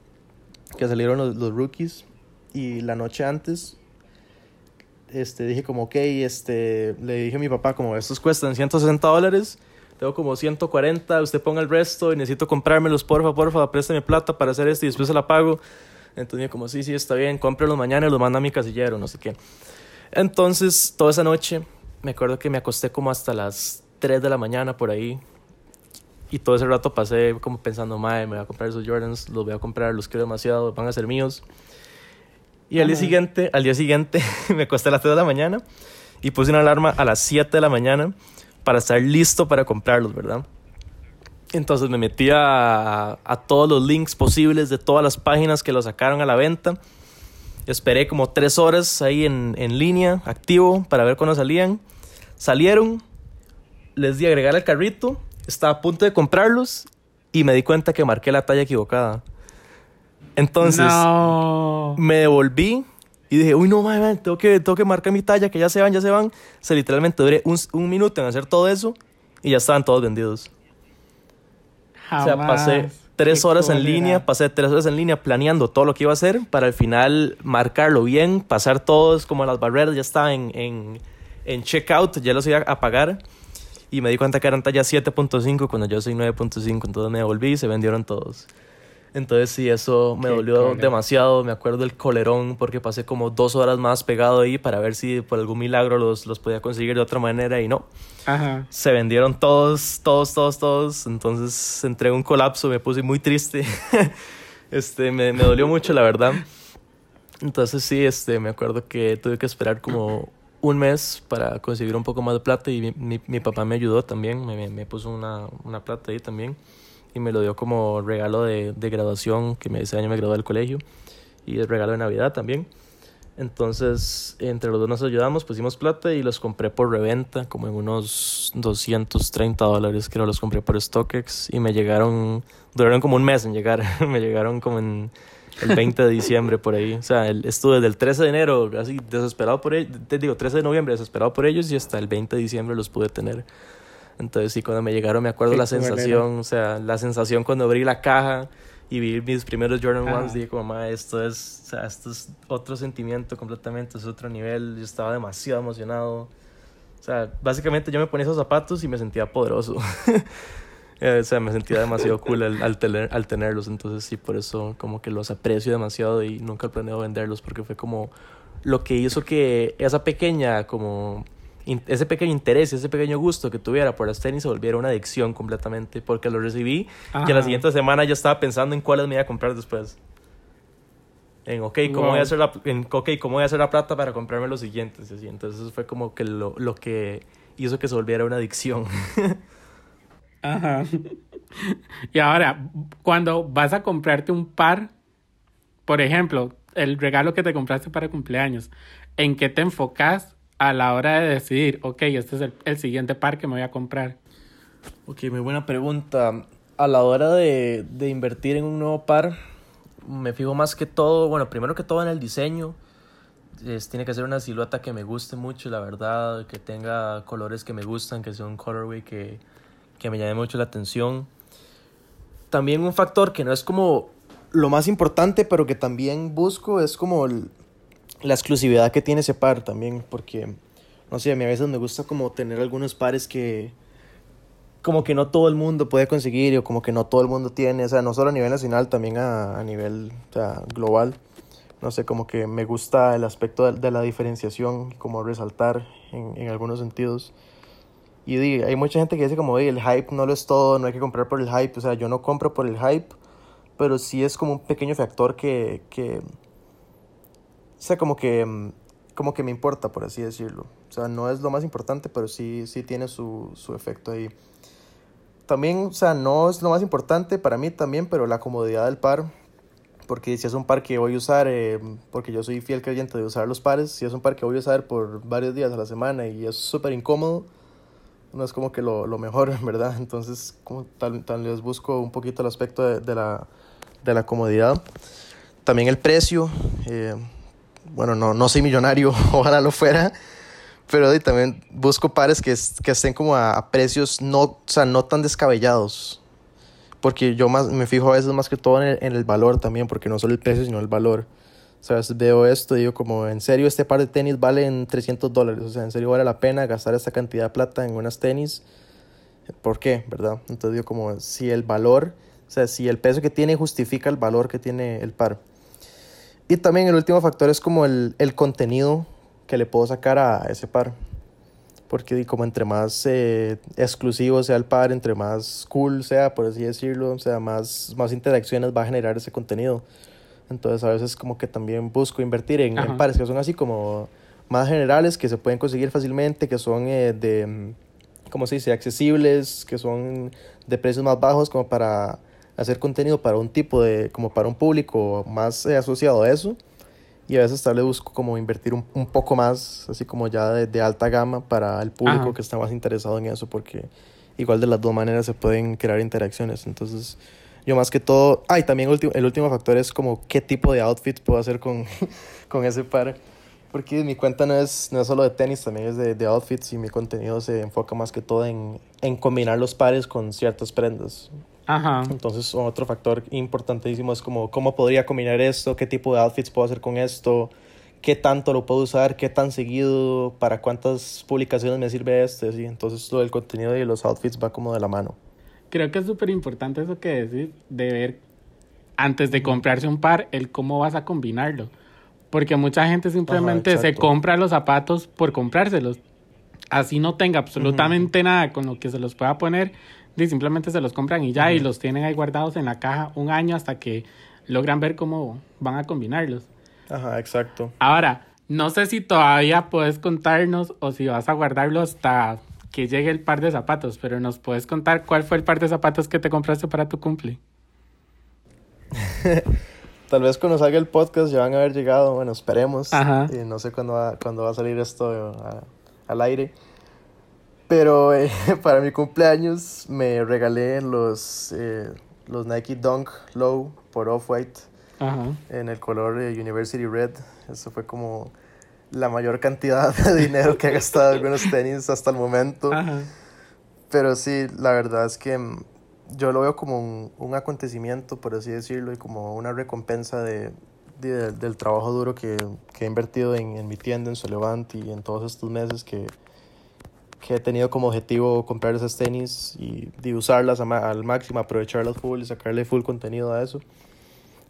que salieron los, los rookies. Y la noche antes, este, dije como, ok, este, le dije a mi papá como, estos cuestan 160 dólares, tengo como 140, usted ponga el resto y necesito comprármelos, porfa, porfa, préstame plata para hacer esto y después se la pago. Entonces como, sí, sí, está bien, cómprelo mañana y lo manda a mi casillero, no sé qué. Entonces, toda esa noche, me acuerdo que me acosté como hasta las 3 de la mañana por ahí. Y todo ese rato pasé como pensando, madre, me voy a comprar esos Jordans, los voy a comprar, los quiero demasiado, van a ser míos. Y al día siguiente, al día siguiente, [LAUGHS] me acosté a las 3 de la mañana y puse una alarma a las 7 de la mañana para estar listo para comprarlos, ¿verdad? Entonces me metí a, todos los links posibles de todas las páginas que lo sacaron a la venta. Esperé como tres horas ahí en, en línea, activo, para ver cuándo salían. Salieron, les di agregar al carrito, estaba a punto de comprarlos y me di cuenta que marqué la talla equivocada. Entonces me devolví y dije, uy, no, man, tengo, que, tengo que marcar mi talla, que ya se van, ya se van. se literalmente duré un, un minuto en hacer todo eso y ya estaban todos vendidos. O sea, pasé tres horas en línea, pasé tres horas en línea planeando todo lo que iba a hacer para al final marcarlo bien, pasar todos como las barreras, ya estaba en, en, en checkout, ya los iba a pagar. Y me di cuenta que eran talla 7.5 cuando yo soy 9.5, entonces me devolví y se vendieron todos. Entonces sí, eso me dolió demasiado. Me acuerdo del colerón porque pasé como dos horas más pegado ahí para ver si por algún milagro los, los podía conseguir de otra manera y no. Ajá. Se vendieron todos, todos, todos, todos. Entonces entré en un colapso, me puse muy triste. [LAUGHS] este, me, me dolió mucho, la verdad. Entonces sí, este, me acuerdo que tuve que esperar como un mes para conseguir un poco más de plata y mi, mi, papá me ayudó también, me, me puso una, una plata ahí también y me lo dio como regalo de, de graduación, que ese año me gradué del colegio, y el regalo de Navidad también. Entonces, entre los dos nos ayudamos, pusimos plata y los compré por reventa, como en unos 230 dólares, creo, los compré por StockX y me llegaron, duraron como un mes en llegar, [LAUGHS] me llegaron como en el 20 de diciembre por ahí. O sea, estuve desde el 13 de enero, así desesperado por ellos, te digo, 13 de noviembre desesperado por ellos y hasta el 20 de diciembre los pude tener. Entonces sí, cuando me llegaron me acuerdo la sensación, o sea, la sensación cuando abrí la caja y vi mis primeros Jordan Ones, dije como, mamá, esto es, o sea, esto es otro sentimiento completamente, es otro nivel, yo estaba demasiado emocionado. O sea, básicamente yo me ponía esos zapatos y me sentía poderoso. [LAUGHS] o sea, me sentía demasiado cool al, al, tener, al tenerlos, entonces sí, por eso como que los aprecio demasiado y nunca planeo venderlos porque fue como lo que hizo que esa pequeña como ese pequeño interés, ese pequeño gusto que tuviera por las tenis se volviera una adicción completamente porque lo recibí y la siguiente semana ya estaba pensando en cuáles me iba a comprar después. En, ok, ¿cómo, voy, a hacer la, en, okay, ¿cómo voy a hacer la plata para comprarme los siguientes? Así. Entonces eso fue como que lo, lo que hizo que se volviera una adicción. [LAUGHS] Ajá. Y ahora, cuando vas a comprarte un par, por ejemplo, el regalo que te compraste para cumpleaños, ¿en qué te enfocas a la hora de decidir, ok, este es el, siguiente par que me voy a comprar? Ok, muy buena pregunta. A la hora de, de invertir en un nuevo par, me fijo más que todo, bueno, primero que todo en el diseño. Es, tiene que ser una silueta que me guste mucho, la verdad, que tenga colores que me gustan, que sea un colorway que, que me llame mucho la atención. También un factor que no es como lo más importante, pero que también busco es como el, la exclusividad que tiene ese par también, porque, no sé, a mí a veces me gusta como tener algunos pares que como que no todo el mundo puede conseguir o como que no todo el mundo tiene, o sea, no solo a nivel nacional, también a, a nivel o sea, global. No sé, como que me gusta el aspecto de, la diferenciación, como resaltar en, en algunos sentidos. Y hay mucha gente que dice como, el hype no lo es todo, no hay que comprar por el hype. O sea, yo no compro por el hype, pero sí es como un pequeño factor que, que o sea, como que, como que me importa, por así decirlo. O sea, no es lo más importante, pero sí, sí tiene su, su efecto ahí. También, o sea, no es lo más importante para mí también, pero la comodidad del par. Porque si es un par que voy a usar, eh, porque yo soy fiel creyente de usar los pares, si es un par que voy a usar por varios días a la semana y es súper incómodo, no es como que lo, lo mejor, [LAUGHS] ¿verdad? Entonces, como tal, tal les busco un poquito el aspecto de, de, la, de la comodidad. También el precio. Eh, bueno, no, no soy millonario, [LAUGHS] ojalá lo fuera, pero también busco pares que, que estén como a, precios no, o sea, no tan descabellados. Porque yo más, me fijo a veces más que todo en el, valor también, porque no solo el precio, sino el valor. O sea, veo esto y digo como, en serio, este par de tenis vale en 300 dólares. O sea, en serio vale la pena gastar esta cantidad de plata en unas tenis. ¿Por qué? ¿Verdad? Entonces digo como, si el valor, o sea, si el peso que tiene justifica el valor que tiene el par. Y también el último factor es como el, el contenido que le puedo sacar a ese par. Porque como entre más eh, exclusivo sea el par, entre más cool sea, por así decirlo, o sea, más, más interacciones va a generar ese contenido. Entonces a veces como que también busco invertir en, pares que son así como más generales, que se pueden conseguir fácilmente, que son eh, de, ¿cómo se dice?, accesibles, que son de precios más bajos como para hacer contenido para un tipo de, como para un público más eh, asociado a eso. Y a veces tal vez busco como invertir un, un poco más, así como ya de, de alta gama para el público que está más interesado en eso, porque igual de las dos maneras se pueden crear interacciones. Entonces, yo más que todo, ay, también el, el último factor es como qué tipo de outfit puedo hacer con, [LAUGHS] con ese par. Porque mi cuenta no es, no es solo de tenis, también es de, de outfits y mi contenido se enfoca más que todo en, en combinar los pares con ciertas prendas. Ajá. Entonces, otro factor importantísimo es como cómo podría combinar esto, qué tipo de outfits puedo hacer con esto, qué tanto lo puedo usar, qué tan seguido, para cuántas publicaciones me sirve este, ¿sí? Entonces, todo el contenido y los outfits va como de la mano. Creo que es súper importante eso que decís, de ver antes de comprarse un par, el cómo vas a combinarlo. Porque mucha gente simplemente se compra los zapatos por comprárselos. Así no tenga absolutamente nada con lo que se los pueda poner y simplemente se los compran y ya, y los tienen ahí guardados en la caja un año hasta que logran ver cómo van a combinarlos. Ajá, exacto. Ahora, no sé si todavía puedes contarnos o si vas a guardarlo hasta que llegue el par de zapatos, pero nos puedes contar cuál fue el par de zapatos que te compraste para tu cumple. [LAUGHS] Tal vez cuando salga el podcast ya van a haber llegado, bueno, esperemos. Ajá. Y no sé cuándo va, cuándo va a salir esto al aire. Pero eh, [LAUGHS] para mi cumpleaños me regalé los, eh, los Nike Dunk Low por Off-White en el color eh, University Red. Eso fue como la mayor cantidad de [LAUGHS] dinero que he gastado en algunos tenis hasta el momento. Pero sí, la verdad es que mm, yo lo veo como un, un acontecimiento, por así decirlo, y como una recompensa de, del trabajo duro que, que he invertido en, en mi tienda, en Solevant y en todos estos meses que que he tenido como objetivo comprar esas tenis y de usarlas al máximo, aprovecharlas full y sacarle full contenido a eso.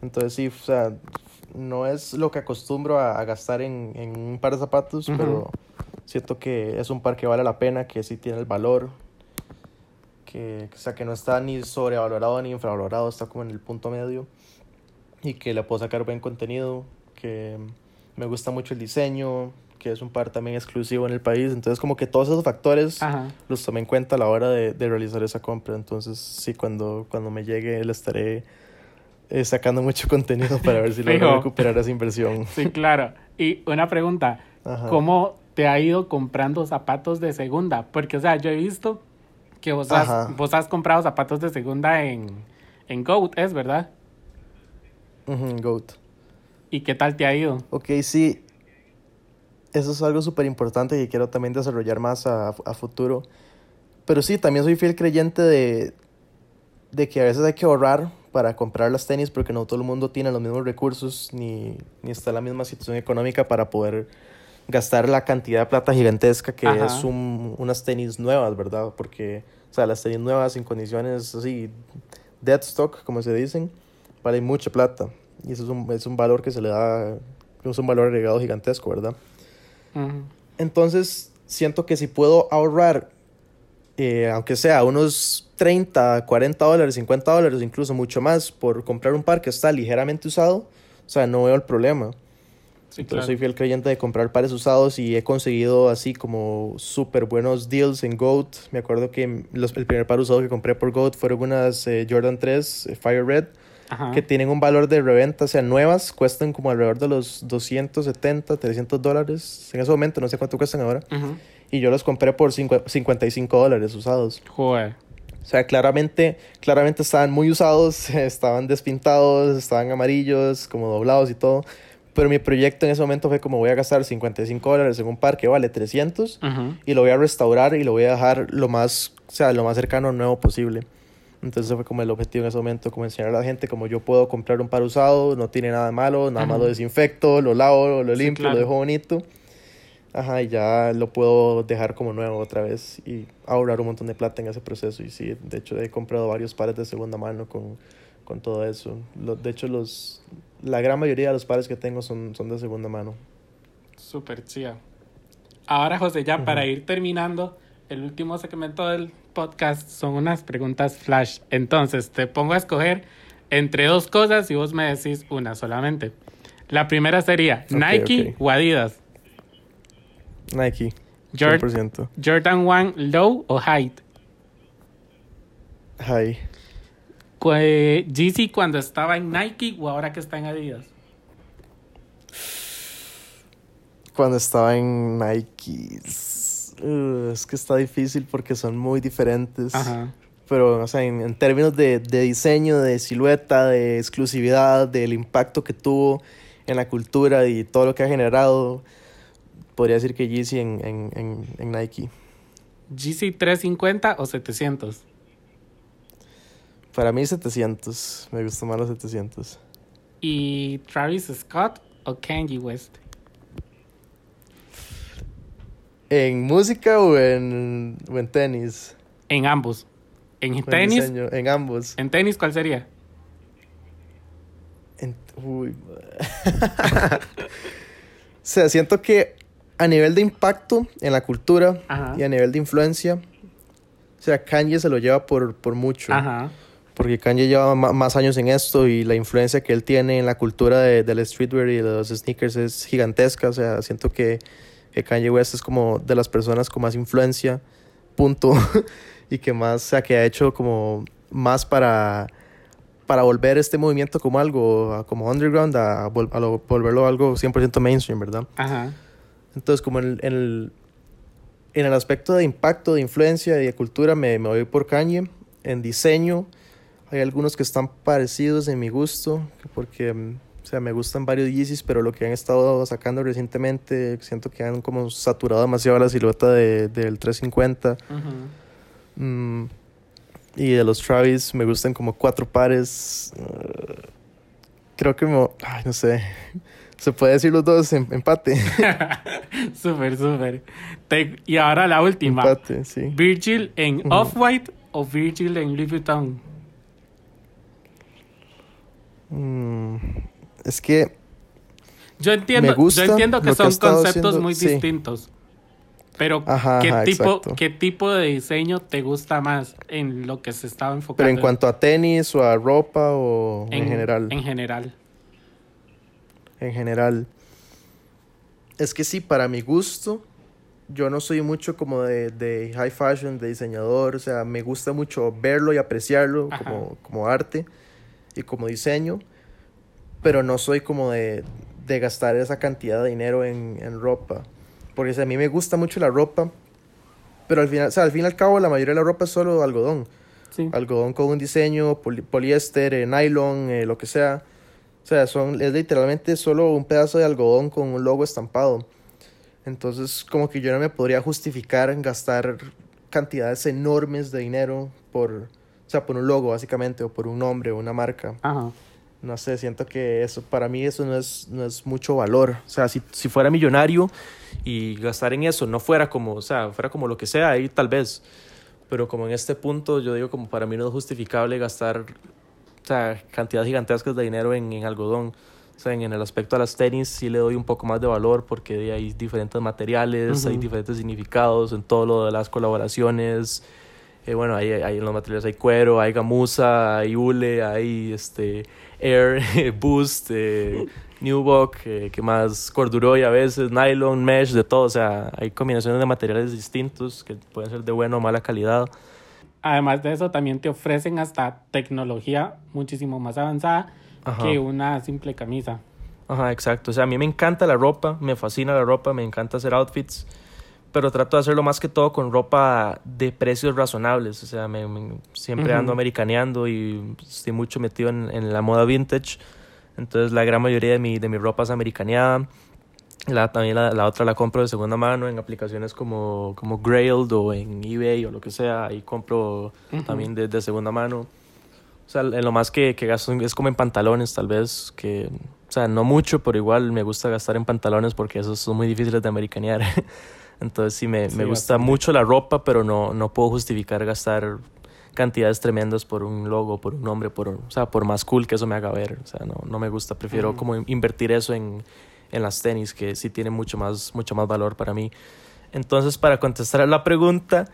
Entonces sí, o sea, no es lo que acostumbro a, gastar en, en, un par de zapatos, pero siento que es un par que vale la pena, que sí tiene el valor, que, o sea, que no está ni sobrevalorado ni infravalorado, está como en el punto medio y que le puedo sacar buen contenido, que me gusta mucho el diseño, que es un par también exclusivo en el país. Entonces, como que todos esos factores los tomé en cuenta a la hora de, de, realizar esa compra. Entonces, sí, cuando, cuando me llegue, le estaré eh, sacando mucho [LAUGHS] contenido para ver si logro recuperar esa inversión. Sí, claro. Y una pregunta: ¿cómo te ha ido comprando zapatos de segunda? Porque, o sea, yo he visto que vos, has, vos has comprado zapatos de segunda en, en Goat, ¿es verdad? Goat. ¿Y qué tal te ha ido? Ok, sí eso es algo súper importante y quiero también desarrollar más a, a, futuro. Pero sí, también soy fiel creyente de, de que a veces hay que ahorrar para comprar las tenis porque no todo el mundo tiene los mismos recursos ni, ni está en la misma situación económica para poder gastar la cantidad de plata gigantesca que es un, unas tenis nuevas, ¿verdad? Porque, o sea, las tenis nuevas en condiciones así, dead stock, como se dicen, valen mucha plata. Y eso es un, es un valor que se le da, es un valor agregado gigantesco, ¿verdad? Entonces, siento que si puedo ahorrar eh, aunque sea unos 30, 40 dólares, 50 dólares, incluso mucho más, por comprar un par que está ligeramente usado, o sea, no veo el problema. Sí, Entonces claro. soy fiel creyente de comprar pares usados y he conseguido así como súper buenos deals en GOAT. Me acuerdo que los- el primer par usado que compré por GOAT fueron unas eh, Jordan 3 eh, Fire Red Ajá. que tienen un valor de reventa, o sea, nuevas, cuestan como alrededor de los 270, 300 dólares en ese momento, no sé cuánto cuestan ahora. Y yo los compré por cincu- 55 dólares usados. Joder. O sea, claramente, claramente estaban muy usados, [LAUGHS] estaban despintados, estaban amarillos, como doblados y todo. Pero mi proyecto en ese momento fue como voy a gastar 55 dólares en un par que vale 300 Ujú. y lo voy a restaurar y lo voy a dejar lo más, o sea, lo más cercano nuevo posible. Entonces fue como el objetivo en ese momento, como enseñar a la gente como yo puedo comprar un par usado, no tiene nada de malo, nada más Ajá. lo desinfecto, lo lavo, lo Sí, limpio, claro. lo dejo bonito. Ajá, y ya lo puedo dejar como nuevo otra vez y ahorrar un montón de plata en ese proceso. Y sí, de hecho he comprado varios pares de segunda mano con, con todo eso. Lo- de hecho, los, la gran mayoría de los pares que tengo son, son de segunda mano. Súper chida. Ahora, José, ya para Ujú. ir terminando, el último segmento del podcast son unas preguntas flash. Entonces, te pongo a escoger entre dos cosas y vos me decís una solamente. La primera sería Nike o Adidas. Nike, Jor- 100%. Jordan 1 Low o Height. Hi. Cu- eh, Yeezy cuando estaba en Nike o ahora que está en Adidas. Cuando estaba en Nike. Uh, es que está difícil porque son muy diferentes. Ajá. Pero, o sea, en, en términos de, de diseño, de silueta, de exclusividad, del impacto que tuvo en la cultura y todo lo que ha generado, podría decir que Yeezy en, en, en, en Nike. Yeezy 350 o 700. Para mí 700, me gustan más los 700. Y Travis Scott o Kanye West. ¿En música o en, o en tenis? En ambos. En tenis. diseño, en ambos. En tenis, ¿cuál sería? En- uy, [LAUGHS] o sea, siento que a nivel de impacto en la cultura Ajá. y a nivel de influencia, o sea, Kanye se lo lleva por, por mucho. Ajá. Porque Kanye lleva más años en esto y la influencia que él tiene en la cultura de- del streetwear y de los sneakers es gigantesca. O sea, siento que Kanye West es como de las personas con más influencia, punto. [LAUGHS] y que más, o sea, que ha hecho como más para, para volver este movimiento como algo, como underground, a, vol- a lo- volverlo algo 100% mainstream, ¿verdad? Ajá. Entonces, como en el, en el, en el aspecto de impacto, de influencia y de cultura, me, me voy por Kanye. En diseño, hay algunos que están parecidos en mi gusto, porque mm, o sea, me gustan varios Yeezys, pero lo que han estado sacando recientemente, siento que han como saturado demasiado la silueta de, del 350. Ujú. Mm, y de los Travis me gustan como cuatro pares. Uh, creo que me... Ay, no sé. [LAUGHS] Se puede decir los dos en empate. [LAUGHS] súper, súper. Y ahora la última. empate, sí. Virgil en. Off-White o Virgil en Louis Vuitton. Mm, es que Yo entiendo, Me gusta yo entiendo que son conceptos muy sí. distintos. Pero Ajá, ¿qué ajá, tipo, exacto. ¿qué tipo de diseño te gusta más en lo que se estaba enfocando? Pero en cuanto a tenis o a ropa o en, general. En general. En general. Es que sí, para mi gusto, yo no soy mucho como de, de high fashion, de diseñador. O sea, me gusta mucho verlo y apreciarlo como, como arte y como diseño. Pero no soy como de, de gastar esa cantidad de dinero en, en ropa. Porque o sea, a mí me gusta mucho la ropa. Pero al final, o sea, al fin y al cabo, la mayoría de la ropa es solo algodón. Sí. algodón con un diseño, poli- poliéster, eh, nylon, eh, lo que sea. O sea, son, es literalmente solo un pedazo de algodón con un logo estampado. Entonces, como que yo no me podría justificar en gastar cantidades enormes de dinero por, o sea, por un logo, básicamente, o por un nombre o una marca. Ajá. No sé, siento que eso, para mí eso no es, no es mucho valor. O sea, si, si fuera millonario y gastar en eso no fuera como, o sea, fuera como lo que sea, ahí tal vez. Pero como en este punto, yo digo como para mí no es justificable gastar, o sea, cantidades gigantescas de dinero en, en algodón. O sea, en, en el aspecto de las tenis sí le doy un poco más de valor porque hay diferentes materiales, hay diferentes significados en todo lo de las colaboraciones, Eh, bueno, hay, hay en los materiales hay cuero, hay gamuza, hay hule, hay este, air, [LAUGHS] boost, eh, nubuck, eh, que más corduroy a veces, nylon, mesh, de todo. O sea, hay combinaciones de materiales distintos que pueden ser de buena o mala calidad. Además de eso, también te ofrecen hasta tecnología muchísimo más avanzada que una simple camisa. Ajá, exacto. O sea, a mí me encanta la ropa, me fascina la ropa, me encanta hacer outfits pero trato de hacerlo más que todo con ropa de precios razonables. O sea, me, siempre ando americaneando y estoy mucho metido en, en, la moda vintage. Entonces, la gran mayoría de mi, de mi ropa es americaneada. La, también la, la, otra la compro de segunda mano en aplicaciones como, como Grailed o en eBay o lo que sea. Ahí compro también de, de, segunda mano. O sea, en lo más que, que gasto es como en pantalones, tal vez. que O sea, no mucho, pero igual me gusta gastar en pantalones porque esos son muy difíciles de americanear. [LAUGHS] Entonces sí, me, me gusta mucho la ropa, pero no, no puedo justificar gastar cantidades tremendas por un logo, por un nombre, por, o sea, por más cool que eso me haga ver. O sea, no, no me gusta. Prefiero como invertir eso en, en las tenis, que sí tiene mucho más, mucho más valor para mí. Entonces, para contestar a la pregunta,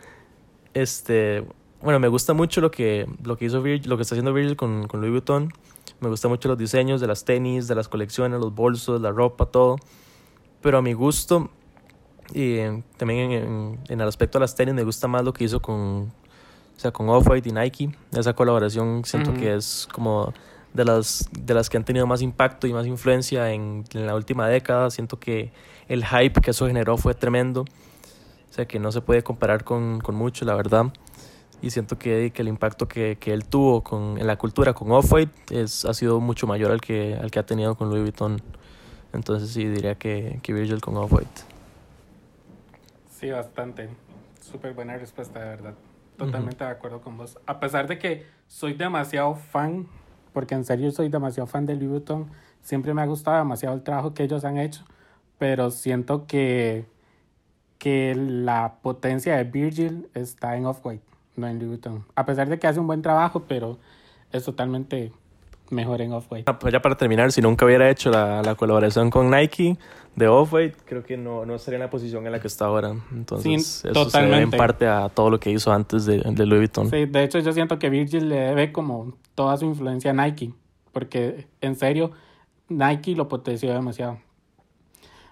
este, bueno, me gusta mucho lo que, lo que hizo Virgil, lo que está haciendo Virgil con, con Louis Vuitton. Me gusta mucho los diseños de las tenis, de las colecciones, los bolsos, la ropa, todo. Pero a mi gusto, y también en, en, el aspecto de las tenis me gusta más lo que hizo con, o sea, con Off-White y Nike. Esa colaboración siento que es como de las, de las que han tenido más impacto y más influencia en, en, la última década. Siento que el hype que eso generó fue tremendo. O sea, que no se puede comparar con, con mucho, la verdad. Y siento que, que el impacto que, que, él tuvo con, en la cultura con Off-White ha sido mucho mayor al que, al que ha tenido con Louis Vuitton. Entonces sí, diría que, que Virgil con Off-White. Sí, bastante. Súper buena respuesta, de verdad. Totalmente de acuerdo con vos. A pesar de que soy demasiado fan, porque en serio soy demasiado fan de Louis Vuitton, siempre me ha gustado demasiado el trabajo que ellos han hecho, pero siento que, que la potencia de Virgil está en Off-White, no en Louis Vuitton. A pesar de que hace un buen trabajo, pero es totalmente mejor en Off-White. Ah, pues ya para terminar, si nunca hubiera hecho la, la colaboración con Nike de Off-White, creo que no, no estaría en la posición en la que está ahora. Entonces, eso se debe en parte a todo lo que hizo antes de, de Louis Vuitton. Sí, de hecho yo siento que Virgil le debe como toda su influencia a Nike, porque en serio, Nike lo potenció demasiado.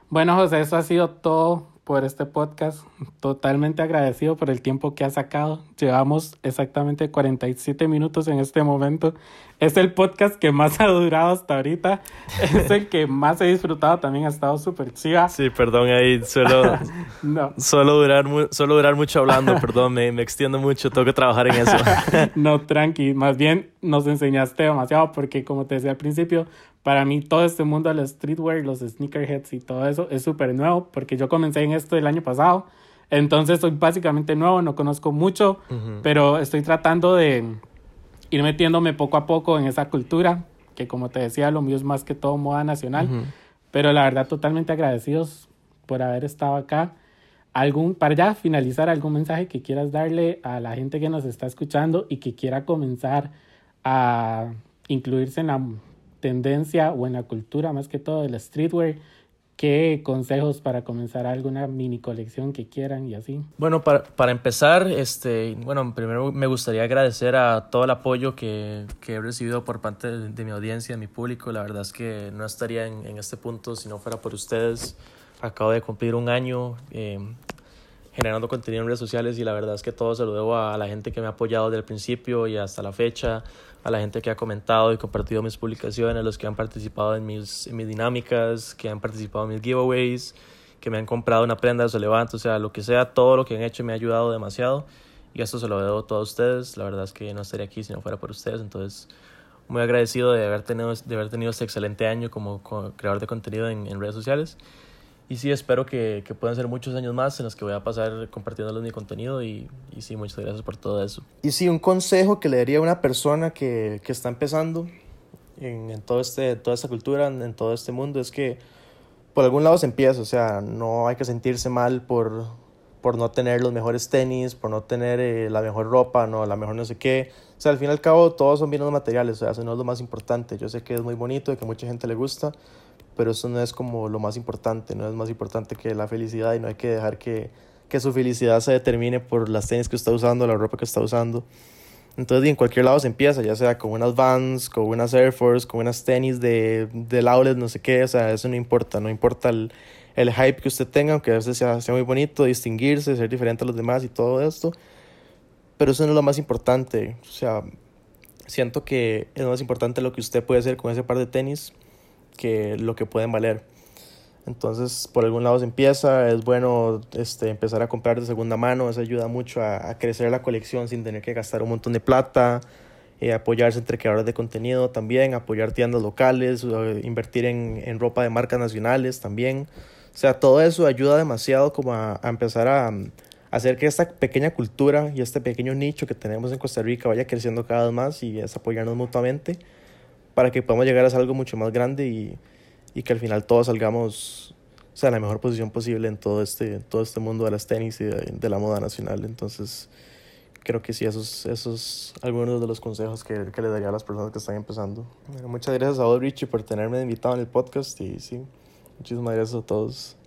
Bueno, José, eso ha sido todo por este podcast. Totalmente agradecido por el tiempo que has sacado. Llevamos exactamente 47 minutos en este momento. Es el podcast que más [LAUGHS] ha durado hasta ahorita. Es el que más he disfrutado. También ha estado súper chiva. Sí, perdón, ahí suelo, [LAUGHS] no. suelo, durar, suelo durar mucho hablando. Perdón, me, me extiendo mucho. Tengo que trabajar en eso. [LAUGHS] no, tranqui. Más bien nos enseñaste demasiado porque, como te decía al principio, para mí todo este mundo del streetwear, los sneakerheads y todo eso es súper nuevo porque yo comencé en esto el año pasado. Entonces soy básicamente nuevo, no conozco mucho, pero estoy tratando de ir metiéndome poco a poco en esa cultura, que como te decía, lo mío es más que todo moda nacional. Pero la verdad, totalmente agradecidos por haber estado acá. Algún, para ya finalizar, algún mensaje que quieras darle a la gente que nos está escuchando y que quiera comenzar a incluirse en la tendencia o en la cultura más que todo del streetwear, ¿qué consejos para comenzar alguna mini colección que quieran y así? Bueno, para, para empezar, este, bueno, primero me gustaría agradecer a todo el apoyo que, que he recibido por parte de, mi audiencia, de mi público. La verdad es que no estaría en, este punto si no fuera por ustedes. Acabo de cumplir un año. Eh, generando contenido en redes sociales y la verdad es que todo se lo debo a la gente que me ha apoyado desde el principio y hasta la fecha, a la gente que ha comentado y compartido mis publicaciones, los que han participado en mis, en mis dinámicas, que han participado en mis giveaways, que me han comprado una prenda relevante, o sea, lo que sea, todo lo que han hecho me ha ayudado demasiado y esto se lo debo a todos ustedes. La verdad es que no estaría aquí si no fuera por ustedes, entonces muy agradecido de haber tenido, de haber tenido este excelente año como, creador de contenido en, en redes sociales. Y sí, espero que, que, puedan ser muchos años más en los que voy a pasar compartiéndoles mi contenido y, y, sí, muchas gracias por todo eso. Y sí, un consejo que le daría a una persona que, que está empezando en, en, todo este, toda esta cultura, en, en, todo este mundo, es que por algún lado se empieza, o sea, no hay que sentirse mal por, por no tener los mejores tenis, por no tener eh, la mejor ropa, no, la mejor no sé qué. O sea, al fin y al cabo todos son bien los materiales, o sea, eso no es lo más importante. Yo sé que es muy bonito y que a mucha gente le gusta, pero eso no es como lo más importante, no es más importante que la felicidad y no hay que dejar que, que su felicidad se determine por las tenis que está usando, la ropa que está usando. Entonces, en cualquier lado se empieza, ya sea con unas Vans, con unas Air Force, con unas tenis de, del outlet, no sé qué, o sea, eso no importa, no importa el, el hype que usted tenga, aunque a veces sea, sea muy bonito, distinguirse, ser diferente a los demás y todo esto, pero eso no es lo más importante, o sea, siento que es más importante lo que usted puede hacer con ese par de tenis que lo que pueden valer. Entonces, por algún lado se empieza, es bueno este, empezar a comprar de segunda mano, eso ayuda mucho a, a crecer la colección sin tener que gastar un montón de plata, eh, apoyarse entre creadores de contenido también, apoyar tiendas locales, invertir en, en, ropa de marcas nacionales también. O sea, todo eso ayuda demasiado como a, a empezar a, a, hacer que esta pequeña cultura y este pequeño nicho que tenemos en Costa Rica vaya creciendo cada vez más y es apoyarnos mutuamente para que podamos llegar a algo mucho más grande y y que al final todos salgamos o sea, en la mejor posición posible en todo este, todo este mundo de las tenis y de, la moda nacional. Entonces, creo que sí, esos, esos algunos de los consejos que, que le daría a las personas que están empezando. Muchas gracias a vos, Richie, por tenerme invitado en el podcast y sí, muchísimas gracias a todos.